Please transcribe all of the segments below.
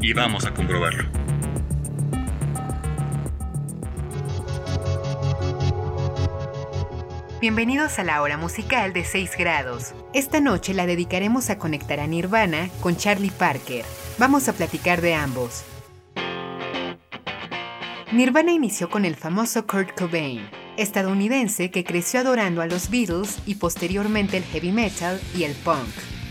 y vamos a comprobarlo. Bienvenidos a la hora musical de 6 grados. Esta noche la dedicaremos a conectar a Nirvana con Charlie Parker. Vamos a platicar de ambos. Nirvana inició con el famoso Kurt Cobain, estadounidense que creció adorando a los Beatles y posteriormente el heavy metal y el punk.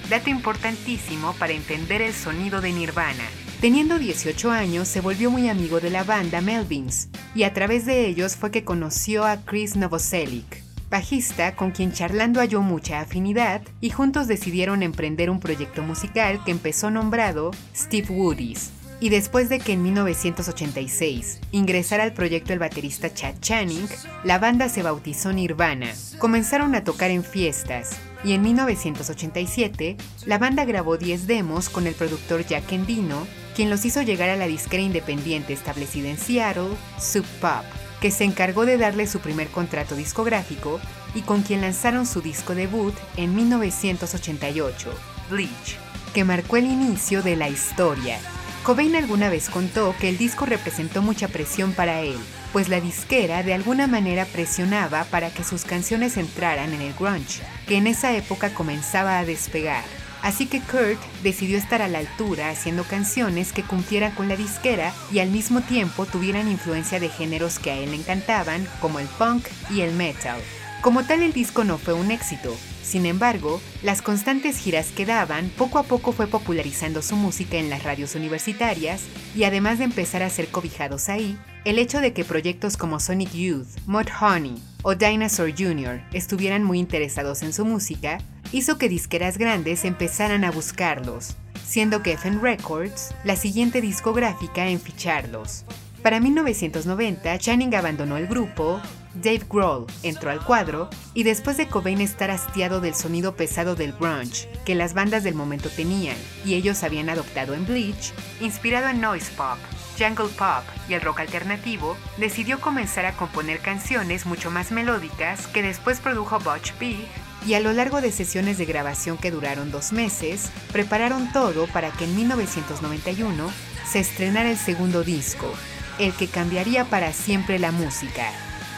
Dato importantísimo para entender el sonido de Nirvana. Teniendo 18 años se volvió muy amigo de la banda Melvins y a través de ellos fue que conoció a Chris Novoselic, bajista con quien charlando halló mucha afinidad y juntos decidieron emprender un proyecto musical que empezó nombrado Steve Woody's. Y después de que en 1986 ingresara al proyecto el baterista Chad Channing, la banda se bautizó Nirvana. Comenzaron a tocar en fiestas y en 1987 la banda grabó 10 demos con el productor Jack Endino, quien los hizo llegar a la disquera independiente establecida en Seattle, Sub Pop que se encargó de darle su primer contrato discográfico y con quien lanzaron su disco debut en 1988, Bleach, que marcó el inicio de la historia. Cobain alguna vez contó que el disco representó mucha presión para él, pues la disquera de alguna manera presionaba para que sus canciones entraran en el grunge, que en esa época comenzaba a despegar. Así que Kurt decidió estar a la altura haciendo canciones que cumplieran con la disquera y al mismo tiempo tuvieran influencia de géneros que a él le encantaban, como el punk y el metal. Como tal el disco no fue un éxito, sin embargo, las constantes giras que daban poco a poco fue popularizando su música en las radios universitarias y además de empezar a ser cobijados ahí, el hecho de que proyectos como Sonic Youth, Mud Honey o Dinosaur Jr. estuvieran muy interesados en su música hizo que disqueras grandes empezaran a buscarlos, siendo Geffen Records la siguiente discográfica en ficharlos. Para 1990, Channing abandonó el grupo, Dave Grohl entró al cuadro y después de Cobain estar hastiado del sonido pesado del grunge que las bandas del momento tenían y ellos habían adoptado en Bleach, inspirado en noise pop, jungle pop y el rock alternativo, decidió comenzar a componer canciones mucho más melódicas que después produjo Butch Vig y a lo largo de sesiones de grabación que duraron dos meses, prepararon todo para que en 1991 se estrenara el segundo disco, el que cambiaría para siempre la música,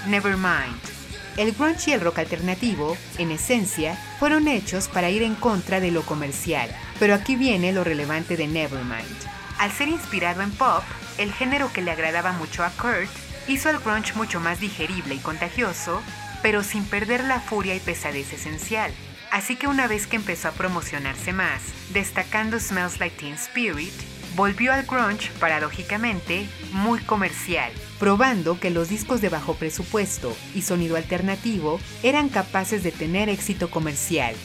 Nevermind. El grunge y el rock alternativo, en esencia, fueron hechos para ir en contra de lo comercial, pero aquí viene lo relevante de Nevermind. Al ser inspirado en pop, el género que le agradaba mucho a Kurt hizo el grunge mucho más digerible y contagioso, pero sin perder la furia y pesadez esencial. Así que una vez que empezó a promocionarse más, destacando Smells Like Teen Spirit, volvió al grunge, paradójicamente, muy comercial, probando que los discos de bajo presupuesto y sonido alternativo eran capaces de tener éxito comercial.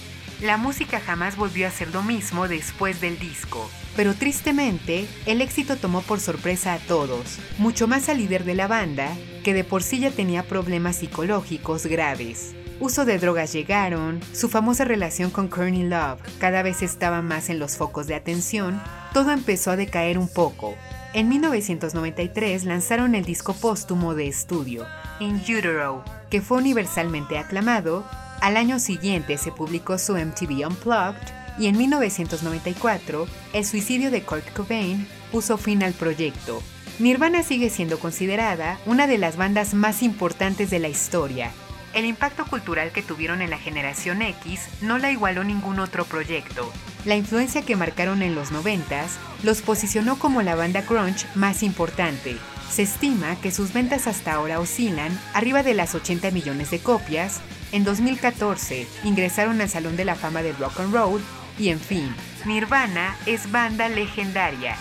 La música jamás volvió a ser lo mismo después del disco, pero tristemente, el éxito tomó por sorpresa a todos, mucho más al líder de la banda, que de por sí ya tenía problemas psicológicos graves. Uso de drogas llegaron, su famosa relación con Courtney Love cada vez estaba más en los focos de atención, todo empezó a decaer un poco. En 1993 lanzaron el disco póstumo de estudio, In Utero, que fue universalmente aclamado. Al año siguiente se publicó su MTV Unplugged y en 1994 el suicidio de Kurt Cobain puso fin al proyecto. Nirvana sigue siendo considerada una de las bandas más importantes de la historia. El impacto cultural que tuvieron en la generación X no la igualó ningún otro proyecto. La influencia que marcaron en los 90s los posicionó como la banda grunge más importante. Se estima que sus ventas hasta ahora oscilan arriba de las 80 millones de copias. En 2014 ingresaron al Salón de la Fama del Rock and Roll y en fin, Nirvana es banda legendaria.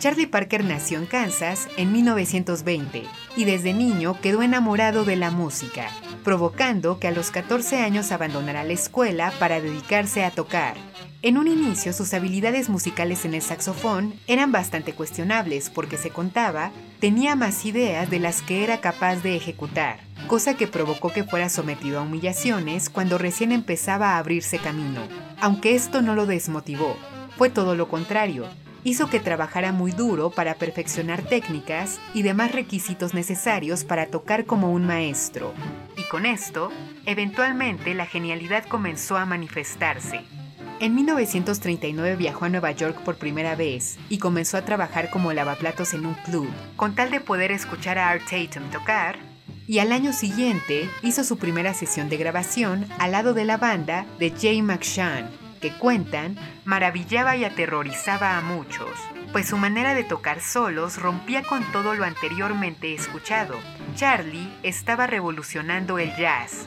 Charlie Parker nació en Kansas en 1920 y desde niño quedó enamorado de la música, provocando que a los 14 años abandonara la escuela para dedicarse a tocar. En un inicio sus habilidades musicales en el saxofón eran bastante cuestionables porque se contaba tenía más ideas de las que era capaz de ejecutar, cosa que provocó que fuera sometido a humillaciones cuando recién empezaba a abrirse camino. Aunque esto no lo desmotivó, fue todo lo contrario, hizo que trabajara muy duro para perfeccionar técnicas y demás requisitos necesarios para tocar como un maestro. Y con esto, eventualmente la genialidad comenzó a manifestarse. En 1939 viajó a Nueva York por primera vez y comenzó a trabajar como lavaplatos en un club, con tal de poder escuchar a Art Tatum tocar, y al año siguiente hizo su primera sesión de grabación al lado de la banda de Jay McShann, que cuentan maravillaba y aterrorizaba a muchos, pues su manera de tocar solos rompía con todo lo anteriormente escuchado. Charlie estaba revolucionando el jazz,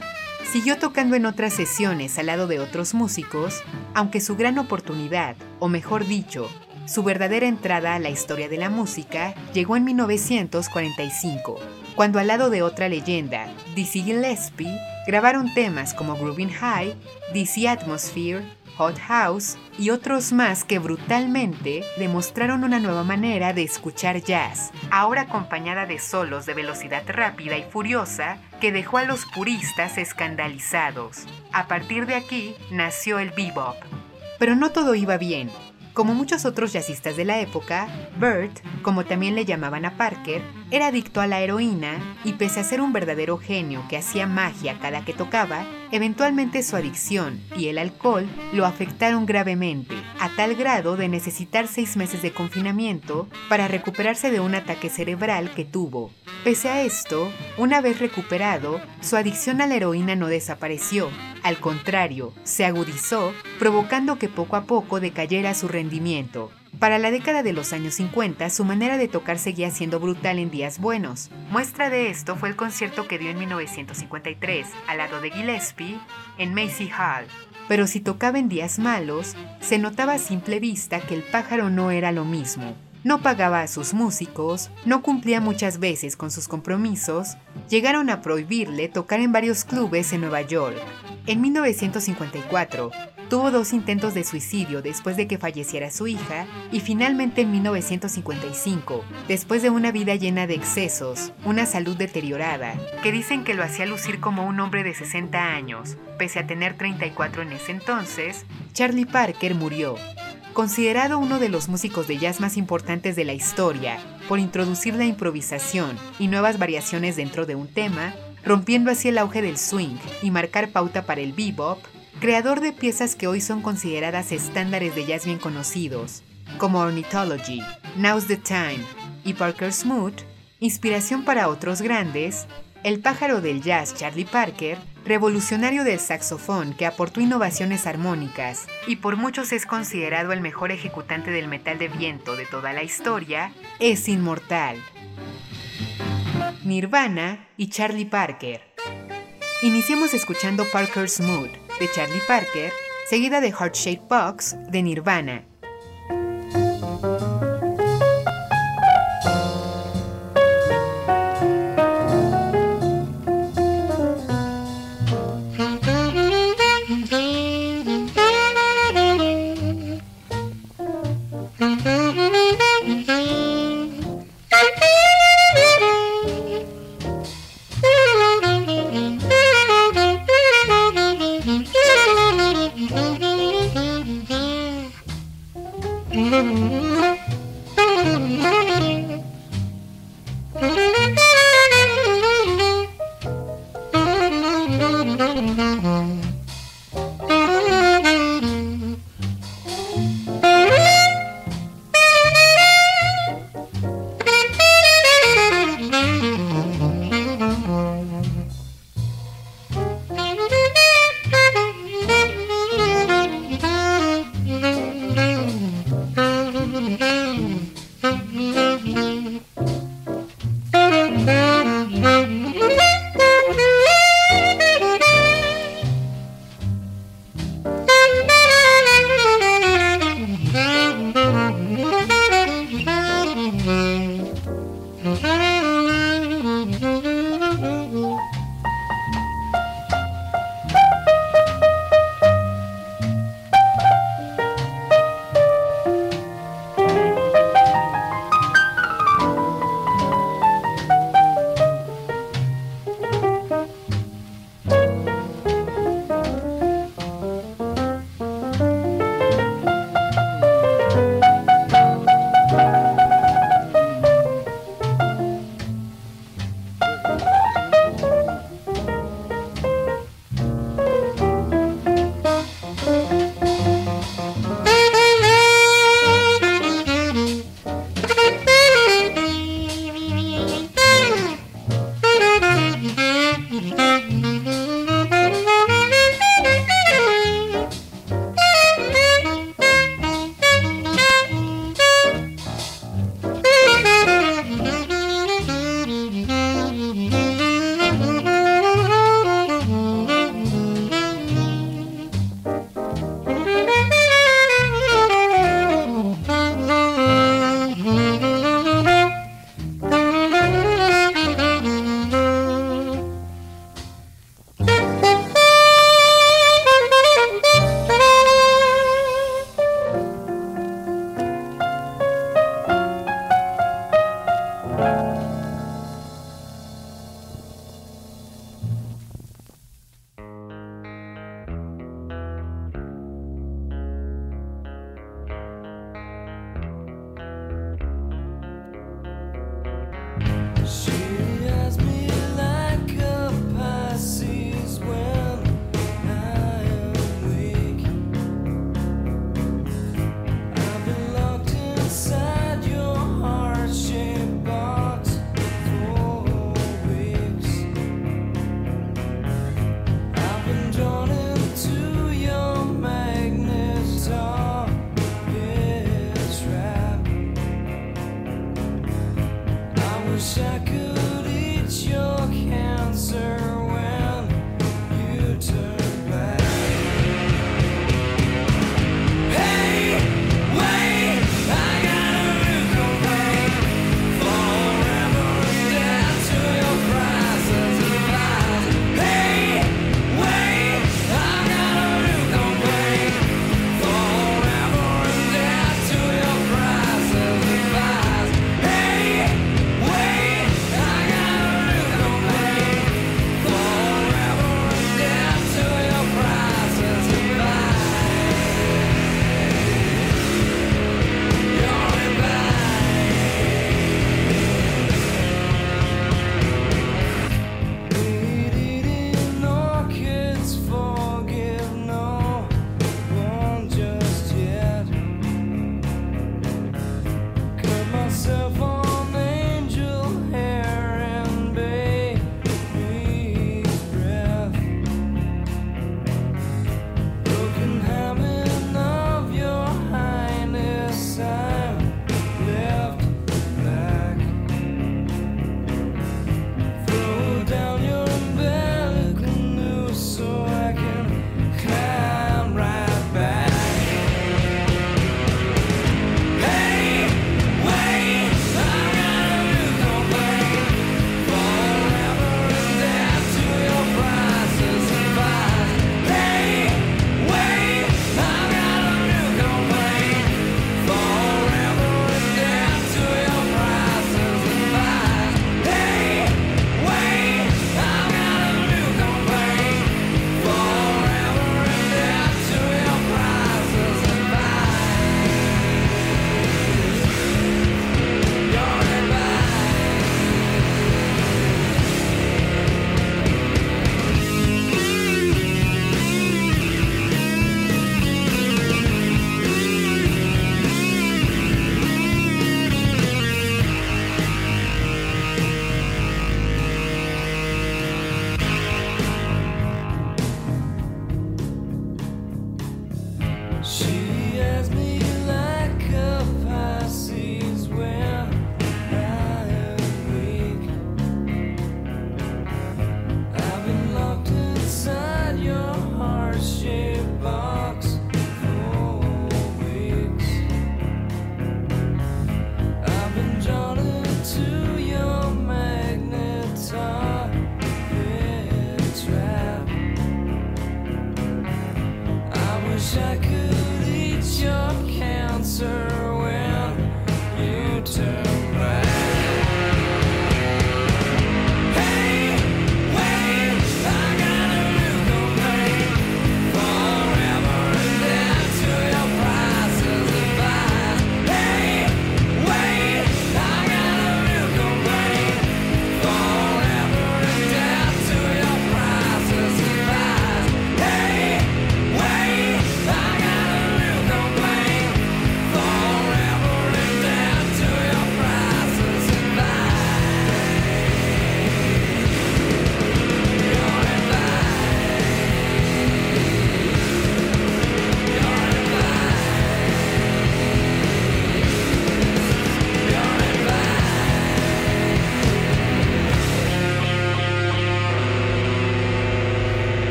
Siguió tocando en otras sesiones al lado de otros músicos, aunque su gran oportunidad, o mejor dicho, su verdadera entrada a la historia de la música llegó en 1945, cuando al lado de otra leyenda, Dizzy Gillespie, grabaron temas como Groovin' High, Dizzy Atmosphere, Hot House y otros más que brutalmente demostraron una nueva manera de escuchar jazz, ahora acompañada de solos de velocidad rápida y furiosa que dejó a los puristas escandalizados. A partir de aquí nació el bebop. Pero no todo iba bien. Como muchos otros jazzistas de la época, Bert, como también le llamaban a Parker, era adicto a la heroína y pese a ser un verdadero genio que hacía magia cada que tocaba, eventualmente su adicción y el alcohol lo afectaron gravemente, a tal grado de necesitar seis meses de confinamiento para recuperarse de un ataque cerebral que tuvo. Pese a esto, una vez recuperado, su adicción a la heroína no desapareció, al contrario, se agudizó, provocando que poco a poco decayera su rendimiento. Para la década de los años 50, su manera de tocar seguía siendo brutal en días buenos. Muestra de esto fue el concierto que dio en 1953 al lado de Gillespie en Macy Hall. Pero si tocaba en días malos, se notaba a simple vista que el pájaro no era lo mismo. No pagaba a sus músicos, no cumplía muchas veces con sus compromisos, llegaron a prohibirle tocar en varios clubes en Nueva York. En 1954, Tuvo dos intentos de suicidio después de que falleciera su hija y finalmente en 1955, después de una vida llena de excesos, una salud deteriorada, que dicen que lo hacía lucir como un hombre de 60 años, pese a tener 34 en ese entonces, Charlie Parker murió. Considerado uno de los músicos de jazz más importantes de la historia, por introducir la improvisación y nuevas variaciones dentro de un tema, rompiendo así el auge del swing y marcar pauta para el bebop, creador de piezas que hoy son consideradas estándares de jazz bien conocidos, como Ornithology, Now's the Time y Parker Smoot, inspiración para otros grandes, el pájaro del jazz Charlie Parker, revolucionario del saxofón que aportó innovaciones armónicas y por muchos es considerado el mejor ejecutante del metal de viento de toda la historia, es inmortal. Nirvana y Charlie Parker. Iniciamos escuchando Parker's Mood de Charlie Parker, seguida de Heart Shaped Box de Nirvana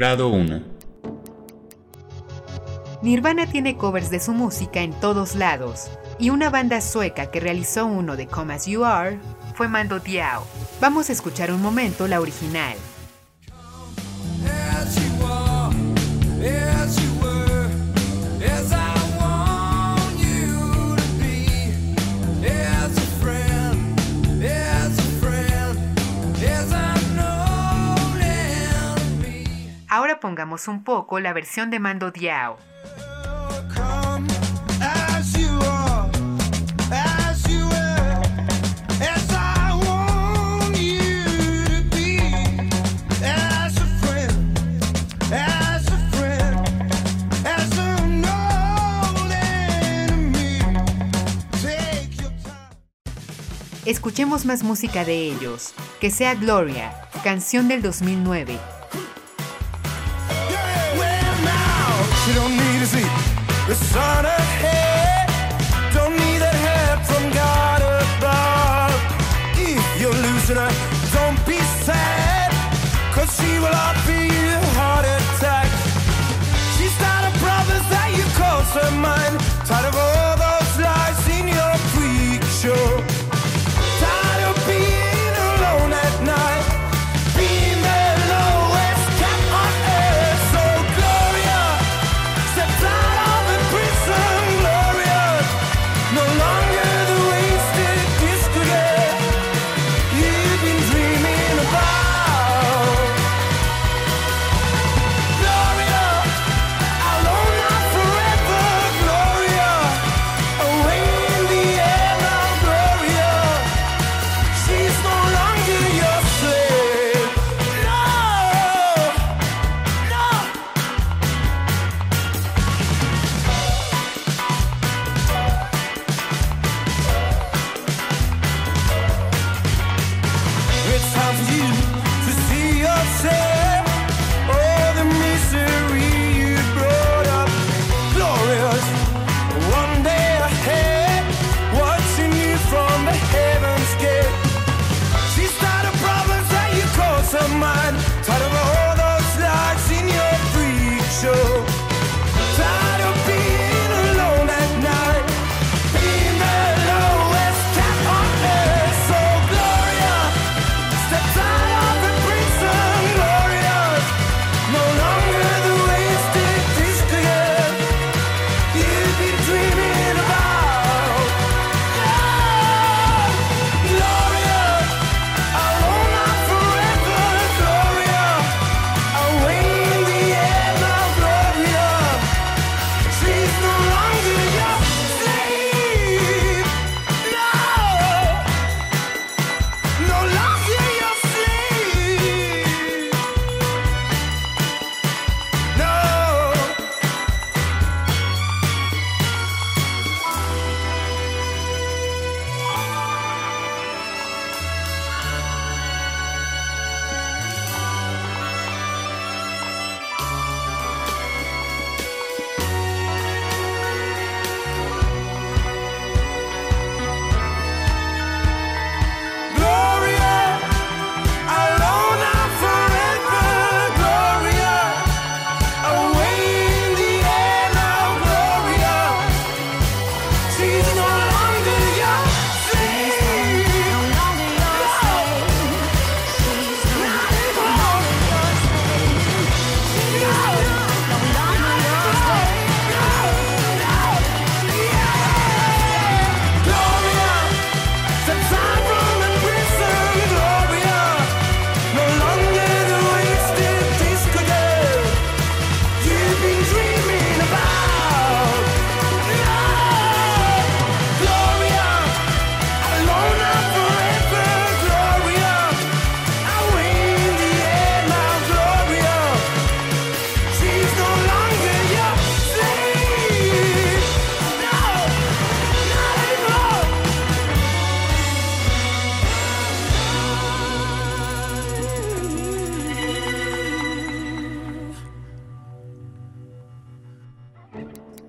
Grado 1 Nirvana tiene covers de su música en todos lados, y una banda sueca que realizó uno de Come As You Are fue Mando Diao. Vamos a escuchar un momento la original. Ahora pongamos un poco la versión de Mando Diao. Escuchemos más música de ellos, que sea Gloria, canción del 2009. You don't need to see the sun ahead.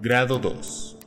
Grado 2.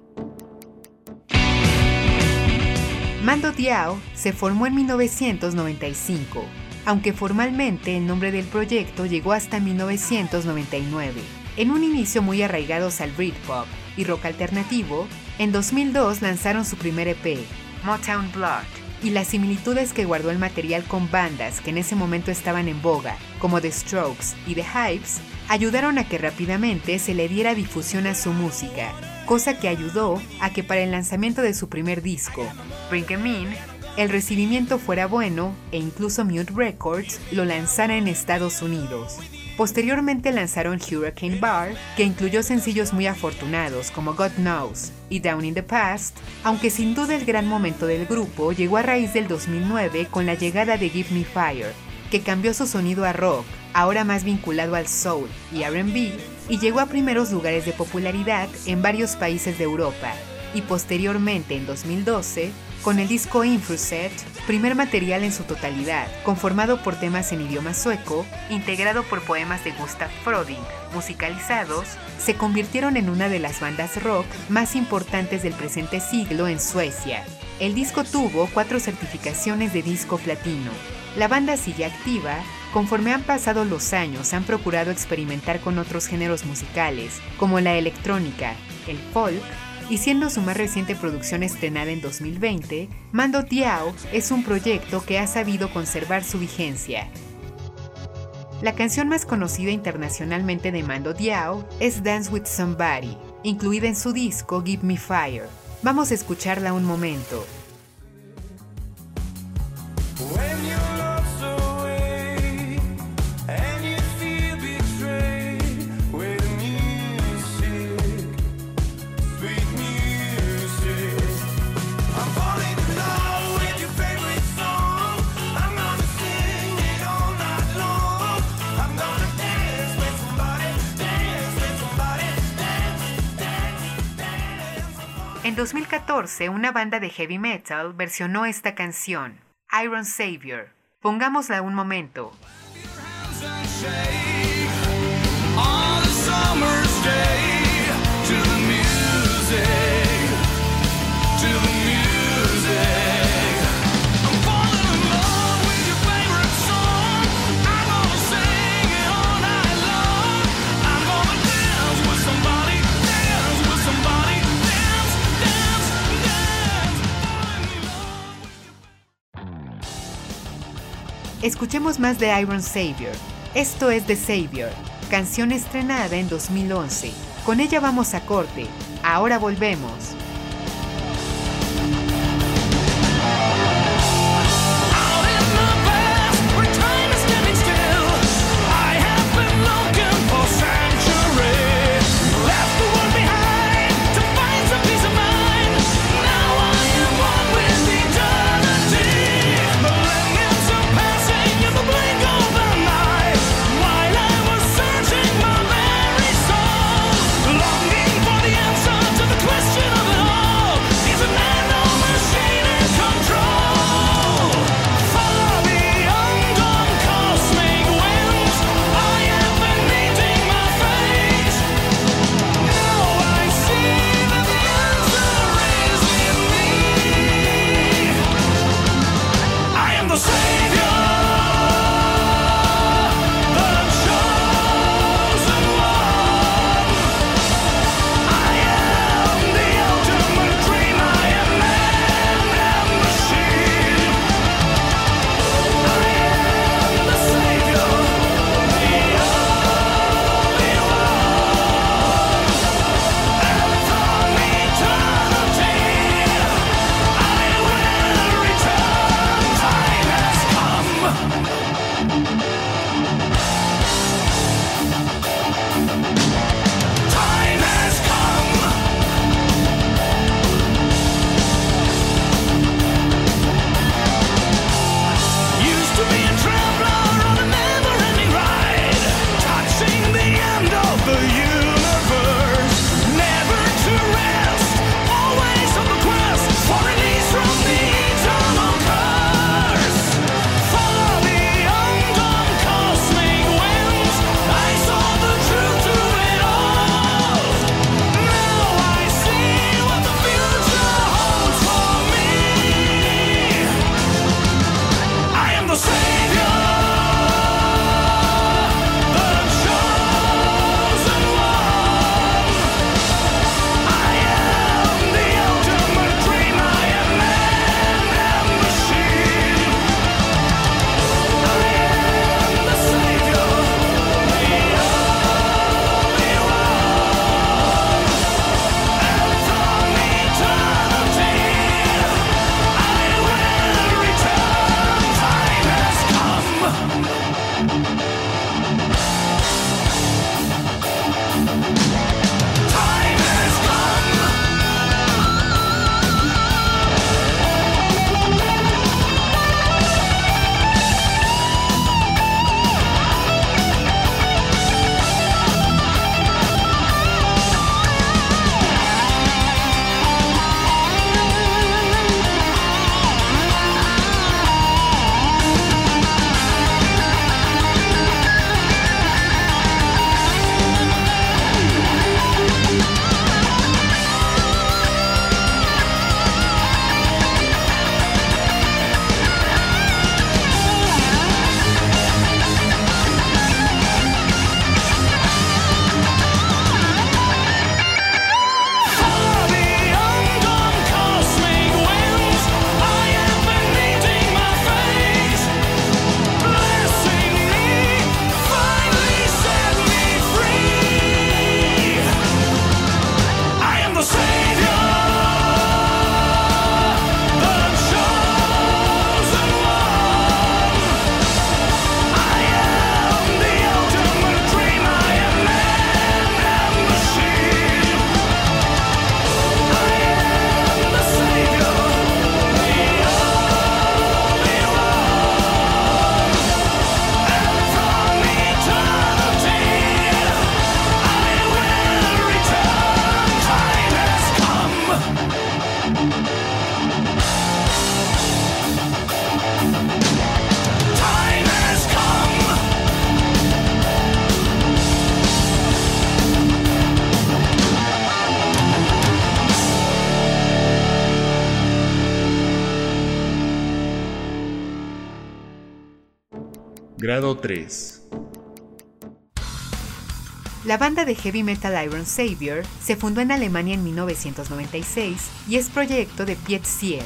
Mando Diao se formó en 1995, aunque formalmente el nombre del proyecto llegó hasta 1999. En un inicio muy arraigados al Britpop y rock alternativo, en 2002 lanzaron su primer EP, Motown Blood, y las similitudes que guardó el material con bandas que en ese momento estaban en boga, como The Strokes y The Hypes, ayudaron a que rápidamente se le diera difusión a su música, cosa que ayudó a que para el lanzamiento de su primer disco, Bring Em In, el recibimiento fuera bueno e incluso Mute Records lo lanzara en Estados Unidos. Posteriormente lanzaron Hurricane Bar, que incluyó sencillos muy afortunados como God Knows y Down in the Past, aunque sin duda el gran momento del grupo llegó a raíz del 2009 con la llegada de Give Me Fire, que cambió su sonido a rock, ahora más vinculado al soul y RB, y llegó a primeros lugares de popularidad en varios países de Europa, y posteriormente en 2012 con el disco Infruset, primer material en su totalidad, conformado por temas en idioma sueco, integrado por poemas de Gustav Froding, musicalizados, se convirtieron en una de las bandas rock más importantes del presente siglo en Suecia. El disco tuvo cuatro certificaciones de disco platino. La banda sigue activa, conforme han pasado los años han procurado experimentar con otros géneros musicales, como la electrónica, el folk, y siendo su más reciente producción estrenada en 2020, Mando Tiao es un proyecto que ha sabido conservar su vigencia. La canción más conocida internacionalmente de Mando Diao es Dance with Somebody, incluida en su disco Give Me Fire. Vamos a escucharla un momento. 2014, una banda de heavy metal versionó esta canción, Iron Savior. Pongámosla un momento. Escuchemos más de Iron Savior. Esto es The Savior, canción estrenada en 2011. Con ella vamos a corte. Ahora volvemos. Grado 3. La banda de heavy metal Iron Savior se fundó en Alemania en 1996 y es proyecto de Piet Sieg,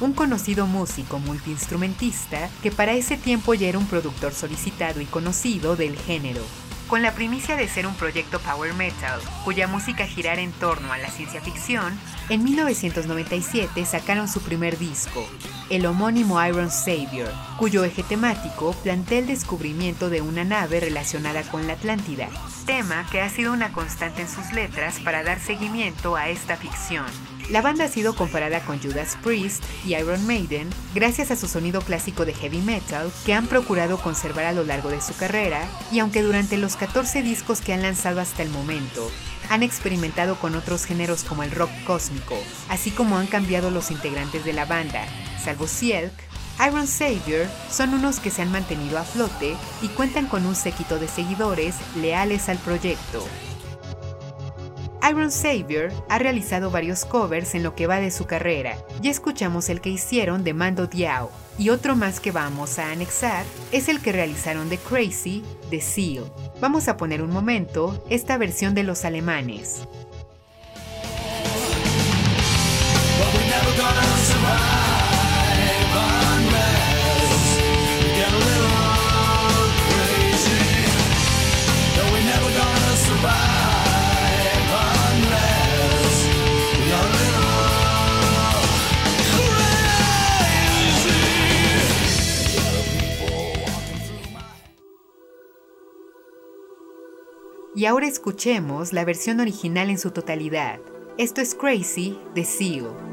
un conocido músico multiinstrumentista que para ese tiempo ya era un productor solicitado y conocido del género. Con la primicia de ser un proyecto power metal, cuya música girara en torno a la ciencia ficción, en 1997 sacaron su primer disco, el homónimo Iron Savior, cuyo eje temático plantea el descubrimiento de una nave relacionada con la Atlántida, tema que ha sido una constante en sus letras para dar seguimiento a esta ficción. La banda ha sido comparada con Judas Priest y Iron Maiden gracias a su sonido clásico de heavy metal que han procurado conservar a lo largo de su carrera y aunque durante los 14 discos que han lanzado hasta el momento han experimentado con otros géneros como el rock cósmico, así como han cambiado los integrantes de la banda, salvo Sielk, Iron Savior son unos que se han mantenido a flote y cuentan con un séquito de seguidores leales al proyecto. Iron Savior ha realizado varios covers en lo que va de su carrera. Ya escuchamos el que hicieron de Mando Diao, y otro más que vamos a anexar es el que realizaron de Crazy, de Seal. Vamos a poner un momento esta versión de los alemanes. Y ahora escuchemos la versión original en su totalidad. Esto es Crazy de Seal.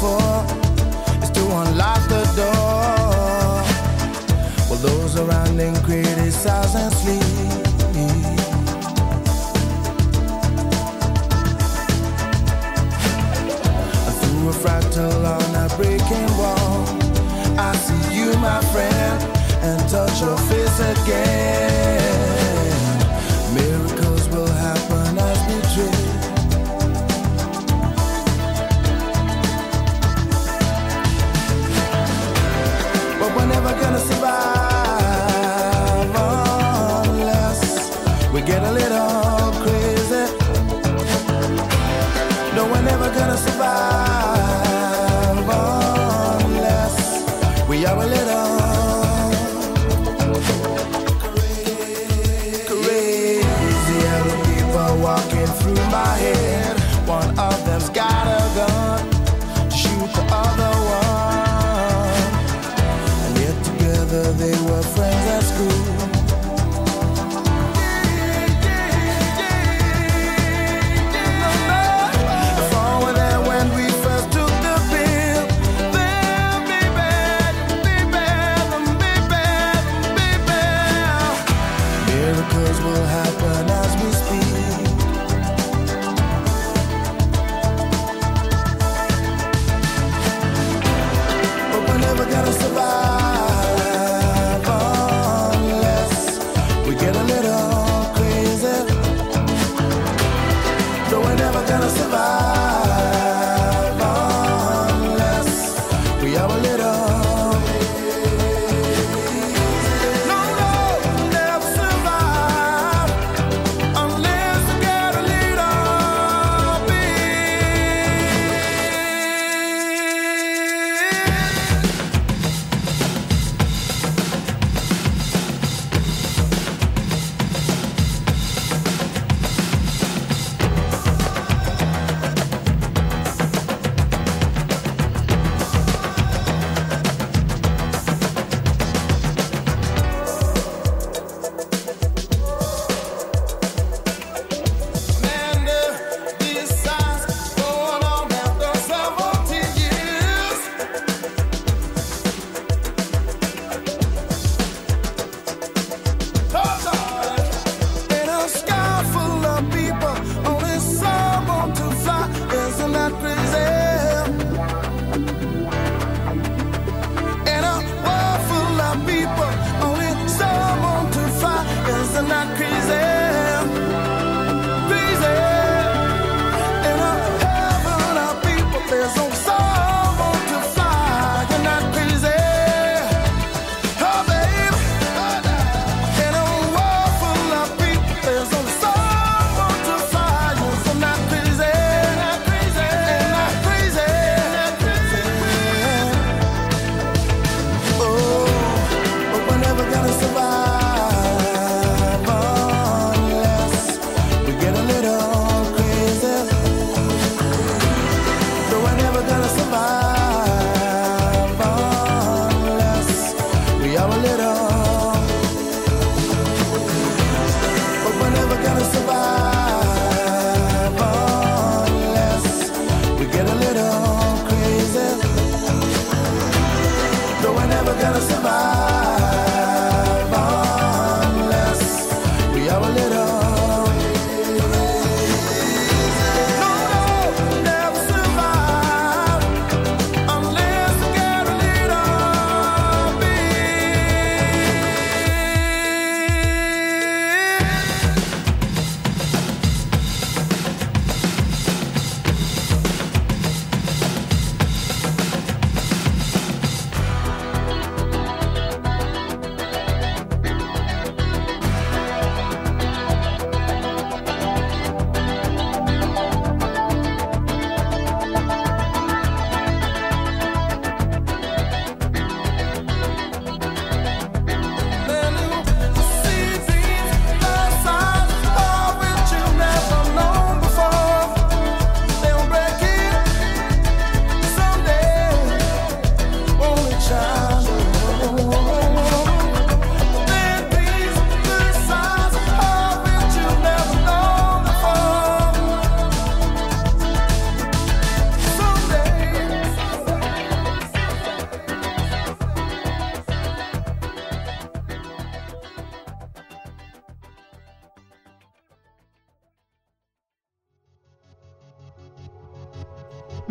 For is to unlock the door. While those around him criticize and sleep. Through a fractal on a breaking wall, I see you, my friend, and touch your face again.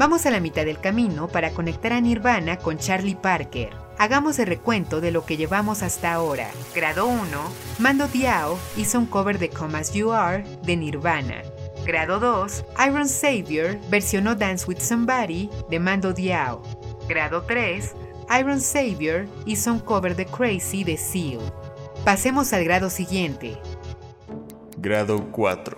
Vamos a la mitad del camino para conectar a Nirvana con Charlie Parker. Hagamos el recuento de lo que llevamos hasta ahora. Grado 1, Mando Diao hizo un cover de Come As You Are de Nirvana. Grado 2, Iron Savior versionó Dance With Somebody de Mando Diao. Grado 3, Iron Savior hizo un cover de Crazy de Seal. Pasemos al grado siguiente. Grado 4.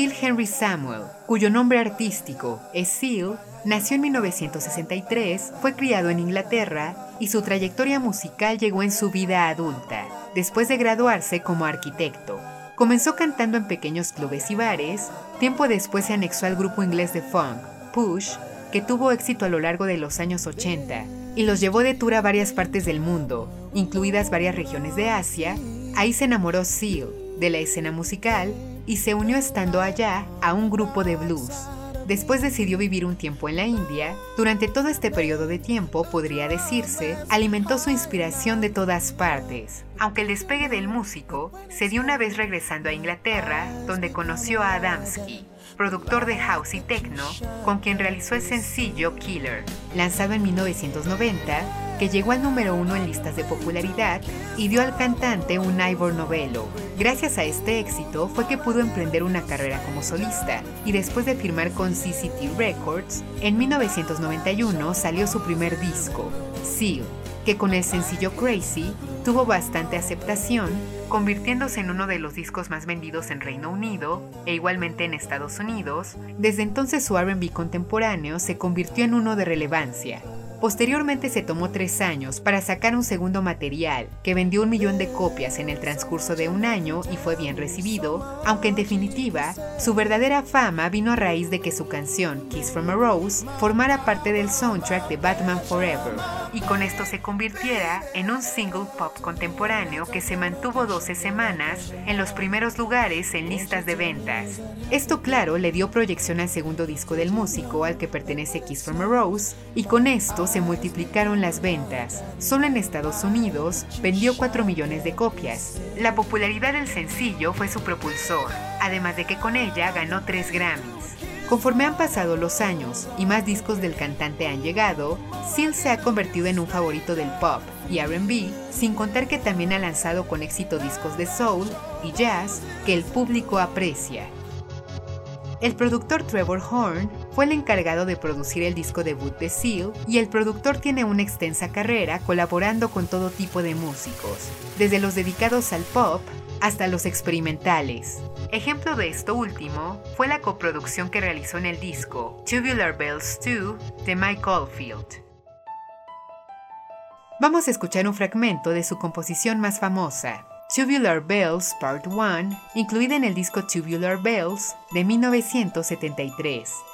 Seal Henry Samuel, cuyo nombre artístico es Seal, nació en 1963, fue criado en Inglaterra y su trayectoria musical llegó en su vida adulta, después de graduarse como arquitecto. Comenzó cantando en pequeños clubes y bares, tiempo después se anexó al grupo inglés de funk, Push, que tuvo éxito a lo largo de los años 80 y los llevó de tour a varias partes del mundo, incluidas varias regiones de Asia. Ahí se enamoró Seal de la escena musical y se unió estando allá a un grupo de blues. Después decidió vivir un tiempo en la India. Durante todo este periodo de tiempo, podría decirse, alimentó su inspiración de todas partes. Aunque el despegue del músico se dio una vez regresando a Inglaterra, donde conoció a Adamski, productor de house y techno, con quien realizó el sencillo Killer, lanzado en 1990, que llegó al número uno en listas de popularidad y dio al cantante un Ivor Novello. Gracias a este éxito fue que pudo emprender una carrera como solista y después de firmar con CCT Records, en 1991 salió su primer disco, Seal, que con el sencillo Crazy tuvo bastante aceptación, convirtiéndose en uno de los discos más vendidos en Reino Unido e igualmente en Estados Unidos. Desde entonces su RB contemporáneo se convirtió en uno de relevancia. Posteriormente se tomó tres años para sacar un segundo material, que vendió un millón de copias en el transcurso de un año y fue bien recibido, aunque en definitiva, su verdadera fama vino a raíz de que su canción Kiss from a Rose formara parte del soundtrack de Batman Forever, y con esto se convirtiera en un single pop contemporáneo que se mantuvo 12 semanas en los primeros lugares en listas de ventas. Esto claro le dio proyección al segundo disco del músico al que pertenece Kiss from a Rose, y con esto se multiplicaron las ventas. Solo en Estados Unidos vendió 4 millones de copias. La popularidad del sencillo fue su propulsor, además de que con ella ganó 3 Grammys. Conforme han pasado los años y más discos del cantante han llegado, Seal se ha convertido en un favorito del pop y RB, sin contar que también ha lanzado con éxito discos de soul y jazz que el público aprecia. El productor Trevor Horn fue el encargado de producir el disco debut de Seal y el productor tiene una extensa carrera colaborando con todo tipo de músicos, desde los dedicados al pop hasta los experimentales. Ejemplo de esto último fue la coproducción que realizó en el disco Tubular Bells 2 de Mike Oldfield. Vamos a escuchar un fragmento de su composición más famosa, Tubular Bells Part 1, incluida en el disco Tubular Bells de 1973.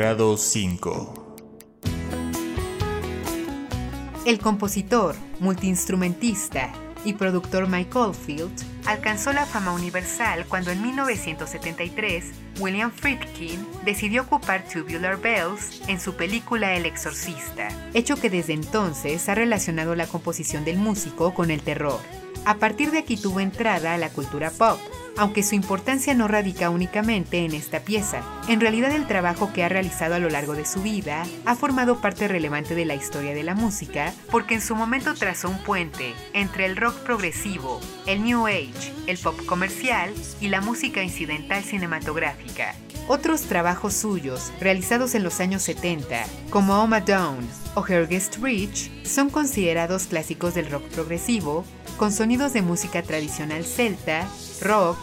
Grado 5 El compositor, multiinstrumentista y productor Mike Oldfield alcanzó la fama universal cuando en 1973 William Friedkin decidió ocupar Tubular Bells en su película El Exorcista, hecho que desde entonces ha relacionado la composición del músico con el terror. A partir de aquí tuvo entrada a la cultura pop, aunque su importancia no radica únicamente en esta pieza. En realidad el trabajo que ha realizado a lo largo de su vida ha formado parte relevante de la historia de la música, porque en su momento trazó un puente entre el rock progresivo, el New Age, el pop comercial y la música incidental cinematográfica. Otros trabajos suyos, realizados en los años 70, como Oma Down o Her Guest Rich, son considerados clásicos del rock progresivo, con sonidos de música tradicional celta, rock,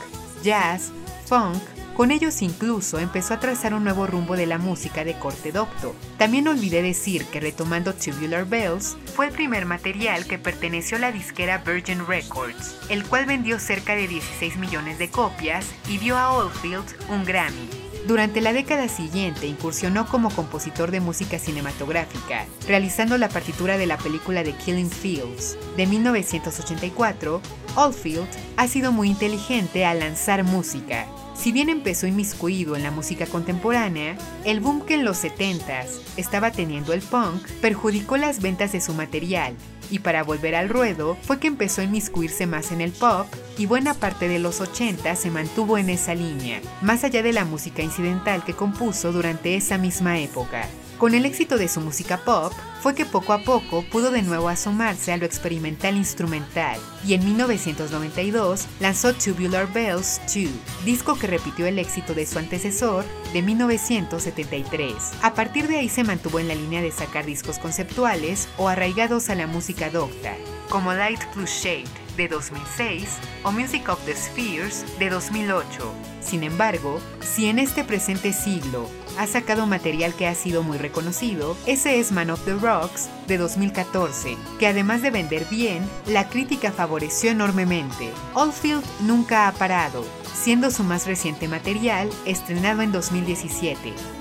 jazz, funk, con ellos incluso empezó a trazar un nuevo rumbo de la música de corte docto. También olvidé decir que retomando Tubular Bells, fue el primer material que perteneció a la disquera Virgin Records, el cual vendió cerca de 16 millones de copias y dio a Oldfield un Grammy. Durante la década siguiente incursionó como compositor de música cinematográfica, realizando la partitura de la película The Killing Fields de 1984. Oldfield ha sido muy inteligente al lanzar música. Si bien empezó inmiscuido en la música contemporánea, el boom que en los 70s estaba teniendo el punk perjudicó las ventas de su material y para volver al ruedo fue que empezó a inmiscuirse más en el pop y buena parte de los 80 se mantuvo en esa línea, más allá de la música incidental que compuso durante esa misma época. Con el éxito de su música pop, fue que poco a poco pudo de nuevo asomarse a lo experimental instrumental, y en 1992 lanzó Tubular Bells 2, disco que repitió el éxito de su antecesor de 1973. A partir de ahí se mantuvo en la línea de sacar discos conceptuales o arraigados a la música docta, como Light Plus Shade de 2006 o Music of the Spheres de 2008. Sin embargo, si en este presente siglo ha sacado material que ha sido muy reconocido, ese es Man of the Rocks de 2014, que además de vender bien, la crítica favoreció enormemente. Oldfield nunca ha parado, siendo su más reciente material estrenado en 2017.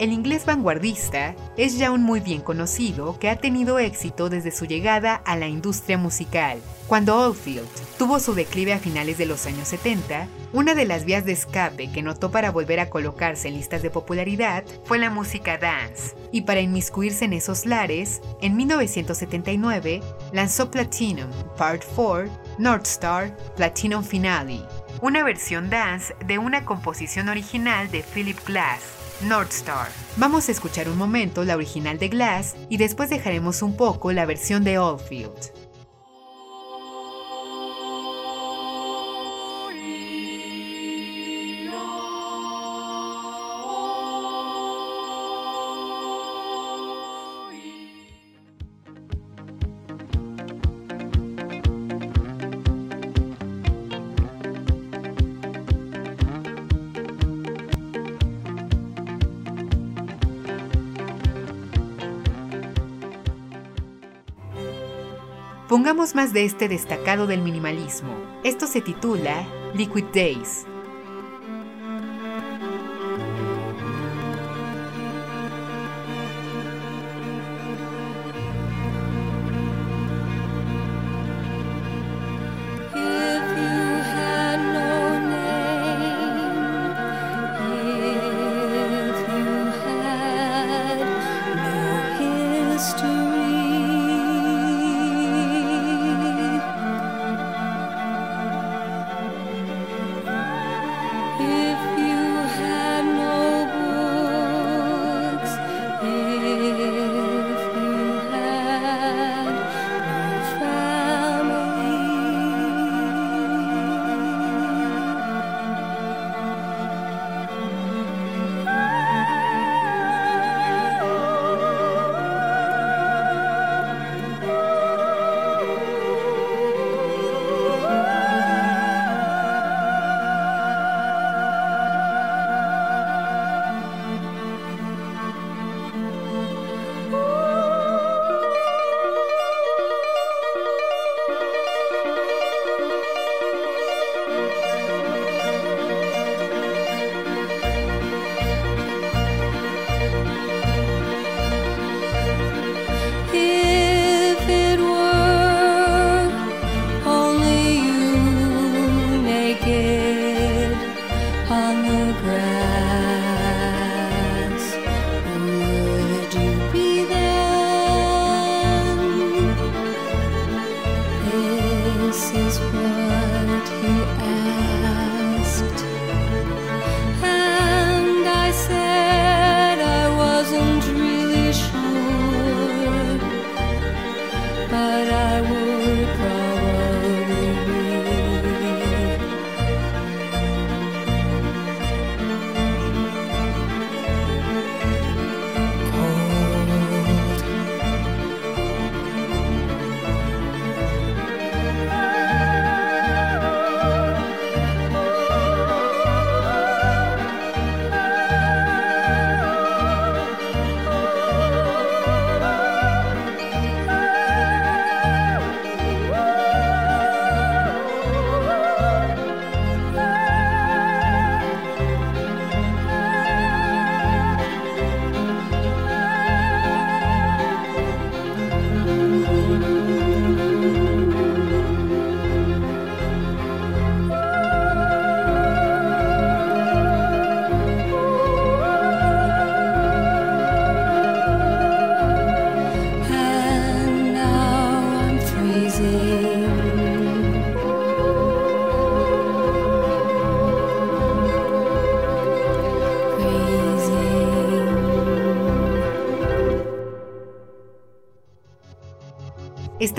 El inglés vanguardista es ya un muy bien conocido que ha tenido éxito desde su llegada a la industria musical. Cuando Oldfield tuvo su declive a finales de los años 70, una de las vías de escape que notó para volver a colocarse en listas de popularidad fue la música dance, y para inmiscuirse en esos lares, en 1979 lanzó Platinum Part 4, North Star, Platinum Finale, una versión dance de una composición original de Philip Glass, North Star. Vamos a escuchar un momento la original de Glass y después dejaremos un poco la versión de Oldfield. Pongamos más de este destacado del minimalismo. Esto se titula Liquid Days.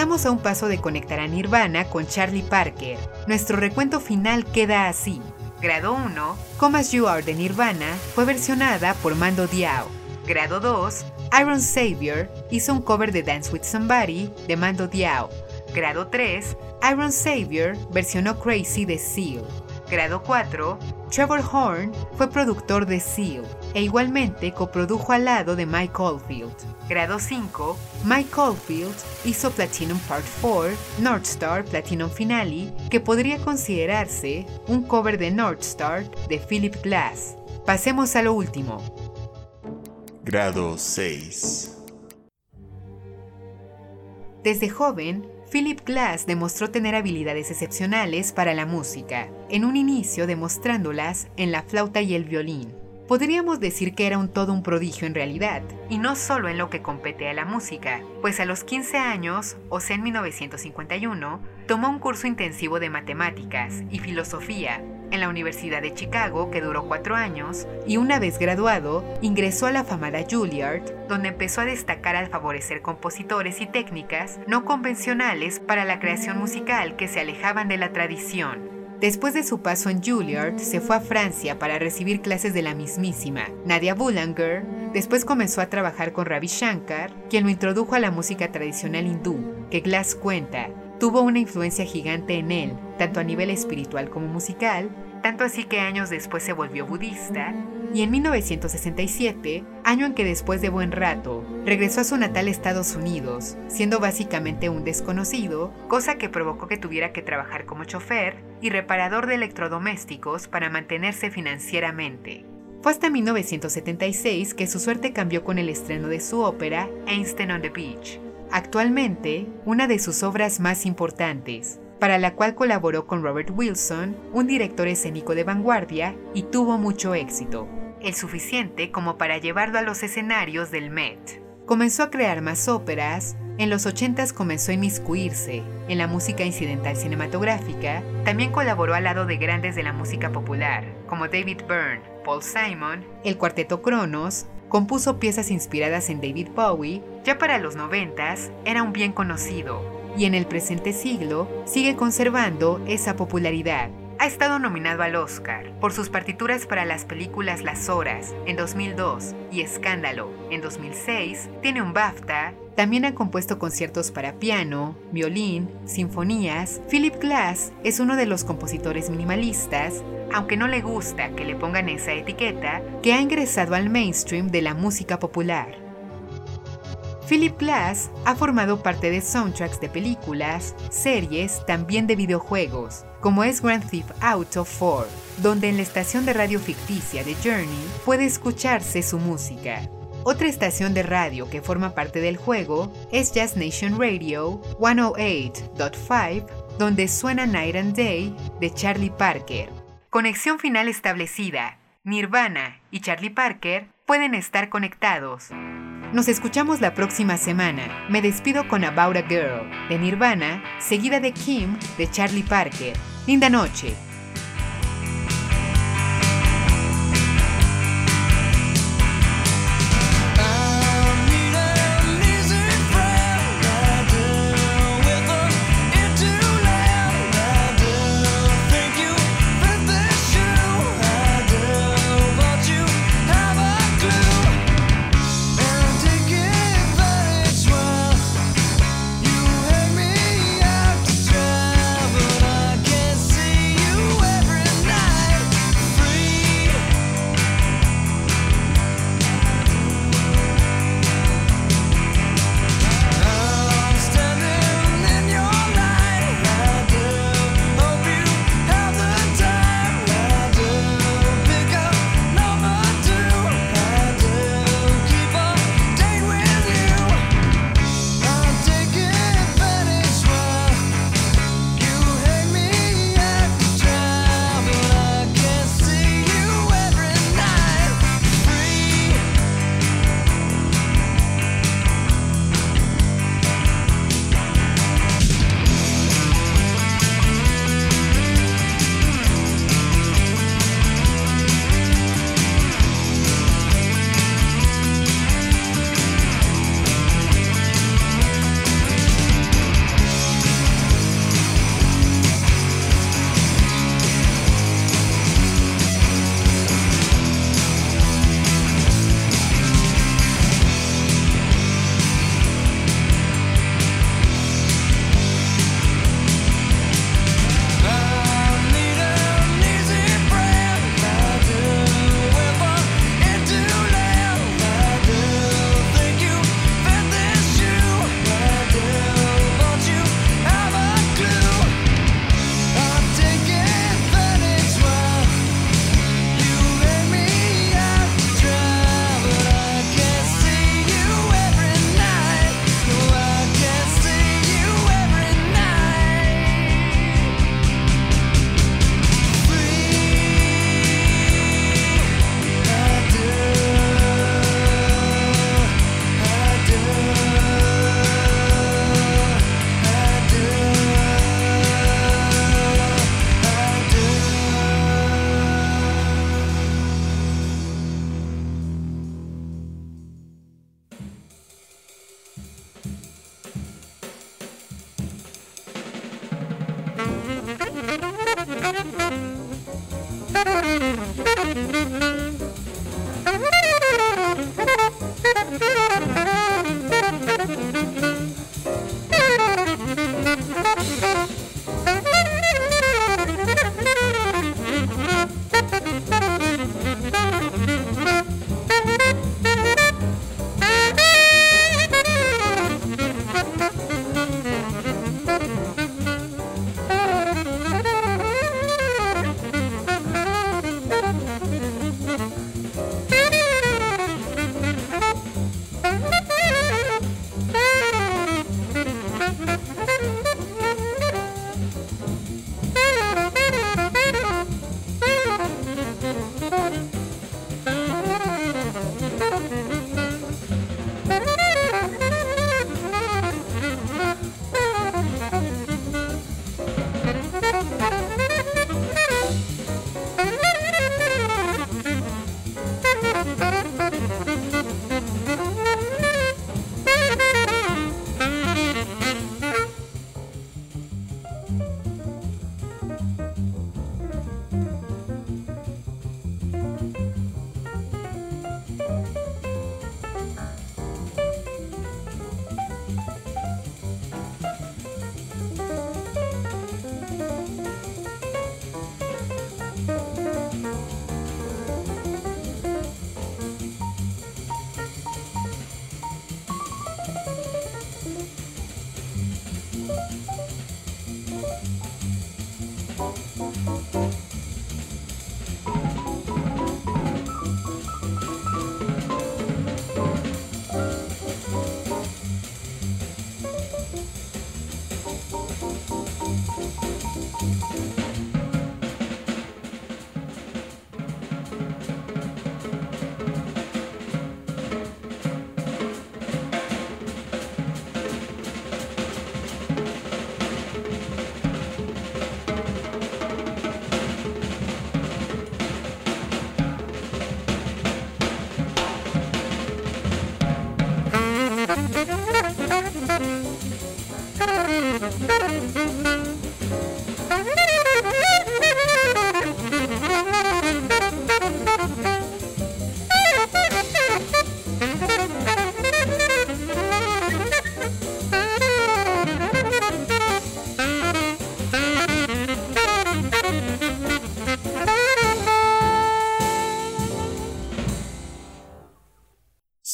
Estamos a un paso de conectar a Nirvana con Charlie Parker. Nuestro recuento final queda así. Grado 1, Come As You Are de Nirvana fue versionada por Mando Diao. Grado 2, Iron Savior hizo un cover de Dance With Somebody de Mando Diao. Grado 3, Iron Savior versionó Crazy de Seal. Grado 4, Trevor Horn fue productor de Seal e igualmente coprodujo al lado de Mike Oldfield. Grado 5, Mike Oldfield hizo Platinum Part 4, North Star Platinum Finale, que podría considerarse un cover de North Star de Philip Glass. Pasemos a lo último. Grado 6. Desde joven, Philip Glass demostró tener habilidades excepcionales para la música, en un inicio demostrándolas en la flauta y el violín. Podríamos decir que era un todo un prodigio en realidad, y no solo en lo que compete a la música, pues a los 15 años, o sea en 1951, tomó un curso intensivo de matemáticas y filosofía en la Universidad de Chicago, que duró cuatro años, y una vez graduado, ingresó a la famada Juilliard, donde empezó a destacar al favorecer compositores y técnicas no convencionales para la creación musical que se alejaban de la tradición. Después de su paso en Juilliard, se fue a Francia para recibir clases de la mismísima Nadia Boulanger. Después comenzó a trabajar con Ravi Shankar, quien lo introdujo a la música tradicional hindú, que Glass cuenta tuvo una influencia gigante en él, tanto a nivel espiritual como musical, tanto así que años después se volvió budista, y en 1967, año en que después de buen rato, regresó a su natal Estados Unidos, siendo básicamente un desconocido, cosa que provocó que tuviera que trabajar como chofer y reparador de electrodomésticos para mantenerse financieramente. Fue hasta 1976 que su suerte cambió con el estreno de su ópera Einstein on the Beach, actualmente una de sus obras más importantes, para la cual colaboró con Robert Wilson, un director escénico de vanguardia, y tuvo mucho éxito, el suficiente como para llevarlo a los escenarios del Met. Comenzó a crear más óperas, en los 80s comenzó a inmiscuirse en la música incidental cinematográfica, también colaboró al lado de grandes de la música popular, como David Byrne, Paul Simon, el cuarteto Cronos, compuso piezas inspiradas en David Bowie, ya para los 90s era un bien conocido, y en el presente siglo sigue conservando esa popularidad. Ha estado nominado al Oscar por sus partituras para las películas Las Horas en 2002 y Escándalo en 2006. Tiene un BAFTA. También ha compuesto conciertos para piano, violín, sinfonías. Philip Glass es uno de los compositores minimalistas, aunque no le gusta que le pongan esa etiqueta, que ha ingresado al mainstream de la música popular. Philip Glass ha formado parte de soundtracks de películas, series, también de videojuegos, como es Grand Theft Auto 4, donde en la estación de radio ficticia de Journey puede escucharse su música. Otra estación de radio que forma parte del juego es Jazz Nation Radio 108.5, donde suena Night and Day de Charlie Parker. Conexión final establecida. Nirvana y Charlie Parker pueden estar conectados. Nos escuchamos la próxima semana. Me despido con About a Girl de Nirvana, seguida de Kim de Charlie Parker. Linda noche.